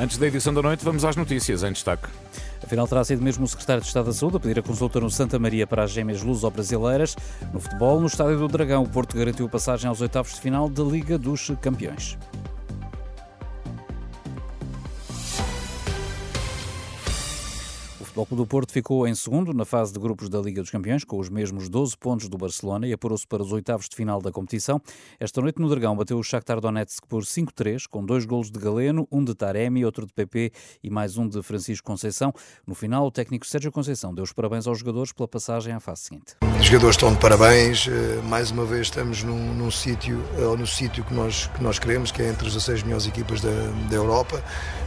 Antes da edição da noite, vamos às notícias em destaque. Afinal, terá sido mesmo o secretário de Estado da Saúde a pedir a consulta no Santa Maria para as gêmeas luso-brasileiras. No futebol, no Estádio do Dragão, o Porto garantiu a passagem aos oitavos de final da Liga dos Campeões. Futebol Clube do Porto ficou em segundo na fase de grupos da Liga dos Campeões, com os mesmos 12 pontos do Barcelona e apurou-se para os oitavos de final da competição. Esta noite no Dragão bateu o Shakhtar Donetsk por 5-3, com dois golos de Galeno, um de Taremi, outro de PP e mais um de Francisco Conceição. No final, o técnico Sérgio Conceição deu os parabéns aos jogadores pela passagem à fase seguinte. Jogadores estão de parabéns, eh, mais uma vez estamos num, num sítio, ou no sítio que nós, que nós queremos, que é entre as 16 melhores equipas da, da Europa,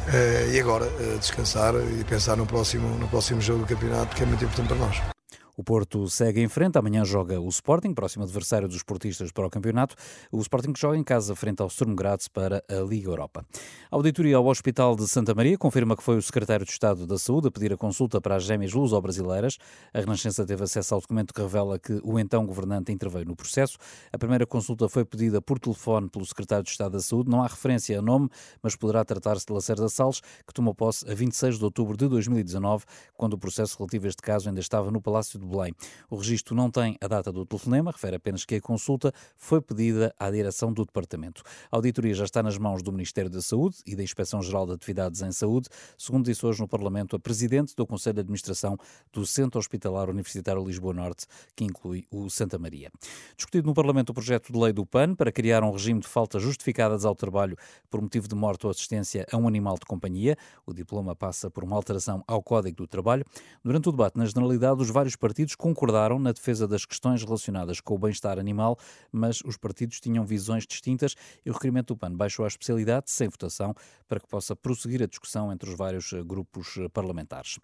eh, e agora eh, descansar e pensar no próximo, no próximo jogo do campeonato, que é muito importante para nós. O Porto segue em frente. Amanhã joga o Sporting, próximo adversário dos portistas para o campeonato. O Sporting joga em casa frente ao Sturm Graz para a Liga Europa. A auditoria ao Hospital de Santa Maria confirma que foi o secretário de Estado da Saúde a pedir a consulta para as gêmeas luso-brasileiras. A Renascença teve acesso ao documento que revela que o então governante interveio no processo. A primeira consulta foi pedida por telefone pelo secretário de Estado da Saúde. Não há referência a nome, mas poderá tratar-se de Lacerda Salles, que tomou posse a 26 de outubro de 2019, quando o processo relativo a este caso ainda estava no Palácio de Belém. O registro não tem a data do telefonema, refere apenas que a consulta foi pedida à direção do departamento. A auditoria já está nas mãos do Ministério da Saúde e da Inspeção-Geral de Atividades em Saúde, segundo disse hoje no Parlamento a presidente do Conselho de Administração do Centro Hospitalar Universitário Lisboa Norte, que inclui o Santa Maria. Discutido no Parlamento o projeto de lei do PAN para criar um regime de faltas justificadas ao trabalho por motivo de morte ou assistência a um animal de companhia. O diploma passa por uma alteração ao Código do Trabalho. Durante o debate, na generalidade, os vários partidos concordaram na defesa das questões relacionadas com o bem-estar animal, mas os partidos tinham visões distintas e o requerimento do PAN baixou a especialidade, sem votação, para que possa prosseguir a discussão entre os vários eh, grupos eh, parlamentares.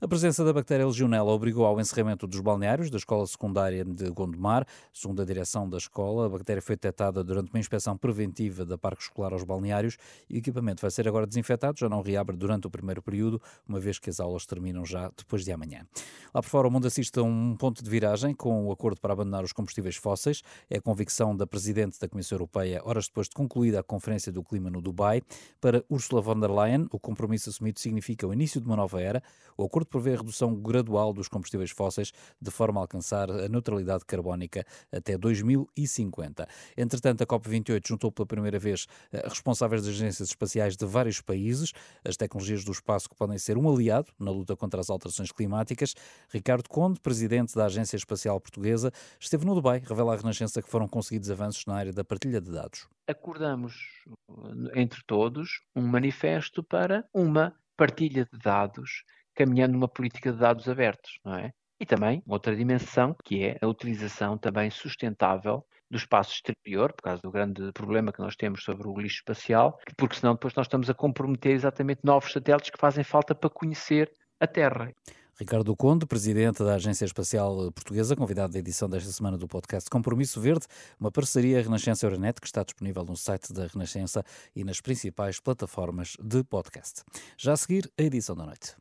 A presença da bactéria legionela obrigou ao encerramento dos balneários da escola secundária de Gondomar. Segundo a direção da escola, a bactéria foi detectada durante uma inspeção preventiva da parque escolar aos balneários e o equipamento vai ser agora desinfetado, já não reabre durante o primeiro período, uma vez que as aulas terminam já depois de amanhã. Lá por fora, o mundo assiste a um um ponto de viragem com o acordo para abandonar os combustíveis fósseis. É a convicção da Presidente da Comissão Europeia, horas depois de concluída a Conferência do Clima no Dubai. Para Ursula von der Leyen, o compromisso assumido significa o início de uma nova era. O acordo prevê a redução gradual dos combustíveis fósseis de forma a alcançar a neutralidade carbónica até 2050. Entretanto, a COP28 juntou pela primeira vez eh, responsáveis das agências espaciais de vários países. As tecnologias do espaço que podem ser um aliado na luta contra as alterações climáticas. Ricardo Conde, presidente presidente da Agência Espacial Portuguesa, esteve no Dubai, revela a Renascença que foram conseguidos avanços na área da partilha de dados. Acordamos entre todos um manifesto para uma partilha de dados, caminhando numa política de dados abertos, não é? E também outra dimensão, que é a utilização também sustentável do espaço exterior, por causa do grande problema que nós temos sobre o lixo espacial, porque senão depois nós estamos a comprometer exatamente novos satélites que fazem falta para conhecer a Terra. Ricardo Conde, presidente da Agência Espacial Portuguesa, convidado da edição desta semana do podcast Compromisso Verde, uma parceria Renascença Euronet que está disponível no site da Renascença e nas principais plataformas de podcast. Já a seguir, a edição da noite.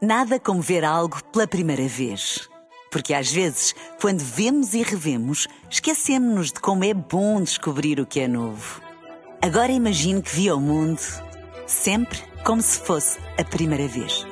Nada como ver algo pela primeira vez. Porque às vezes, quando vemos e revemos, esquecemos-nos de como é bom descobrir o que é novo. Agora imagine que viu o mundo sempre como se fosse a primeira vez.